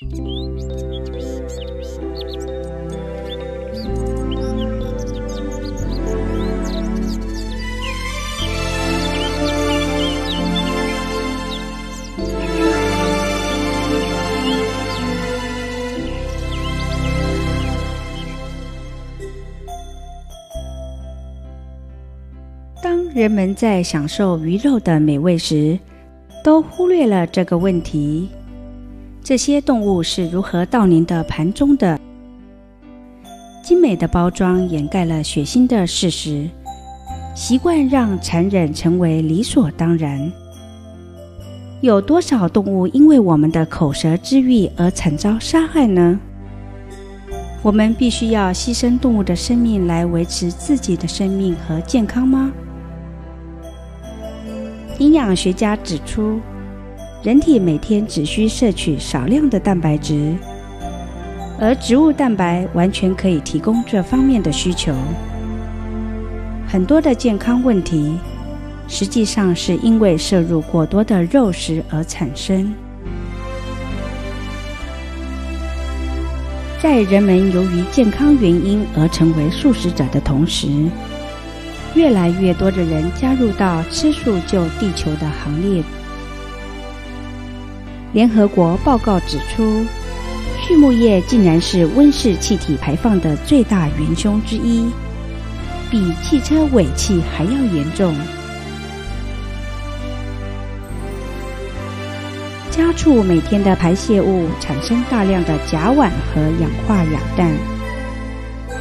当人们在享受鱼肉的美味时，都忽略了这个问题：这些动物是如何到您的盘中的？精美的包装掩盖了血腥的事实，习惯让残忍成为理所当然。有多少动物因为我们的口舌之欲而惨遭杀害呢？我们必须要牺牲动物的生命来维持自己的生命和健康吗？营养学家指出，人体每天只需摄取少量的蛋白质，而植物蛋白完全可以提供这方面的需求。很多的健康问题，实际上是因为摄入过多的肉食而产生。在人们由于健康原因而成为素食者的同时，越来越多的人加入到吃素救地球的行列。联合国报告指出，畜牧业竟然是温室气体排放的最大元凶之一，比汽车尾气还要严重。家畜每天的排泄物产生大量的甲烷和氧化亚氮。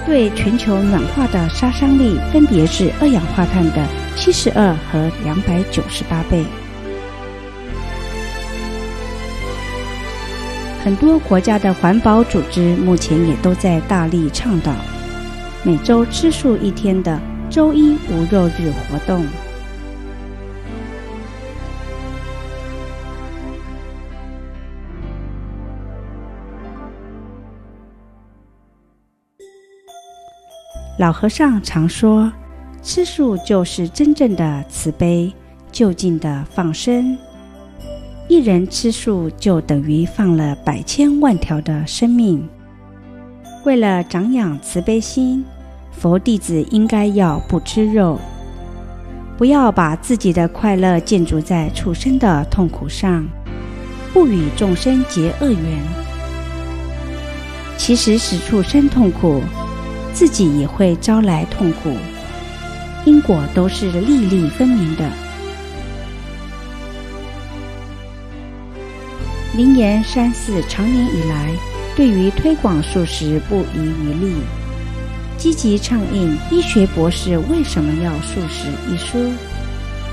对全球暖化的杀伤力分别是二氧化碳的七十二和两百九十八倍。很多国家的环保组织目前也都在大力倡导每周吃素一天的周一无肉日活动。老和尚常说：“吃素就是真正的慈悲，就近的放生。一人吃素，就等于放了百千万条的生命。为了长养慈悲心，佛弟子应该要不吃肉，不要把自己的快乐建筑在畜生的痛苦上，不与众生结恶缘。其实使畜生痛苦。”自己也会招来痛苦，因果都是粒粒分明的。灵岩山寺长年以来对于推广素食不遗余力，积极倡议《医学博士为什么要素食》一书，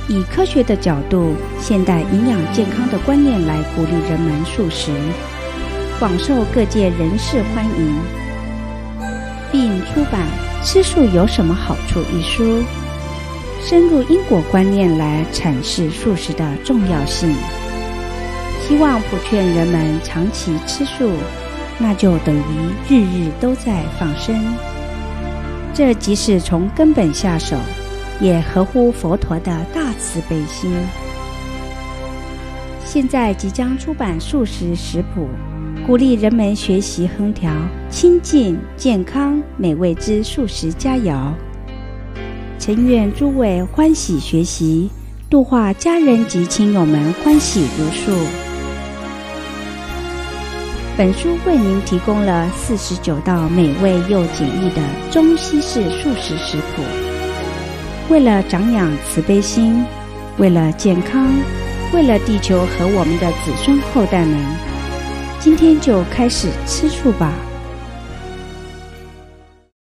以科学的角度、现代营养健康的观念来鼓励人们素食，广受各界人士欢迎。并出版《吃素有什么好处》一书，深入因果观念来阐释素食的重要性，希望普劝人们长期吃素，那就等于日日都在放生。这即使从根本下手，也合乎佛陀的大慈悲心。现在即将出版素食食谱。鼓励人们学习烹调清净、健康、美味之素食佳肴。诚愿诸位欢喜学习，度化家人及亲友们欢喜如素。本书为您提供了四十九道美味又简易的中西式素食食谱。为了长养慈悲心，为了健康，为了地球和我们的子孙后代们。今天就开始吃素吧。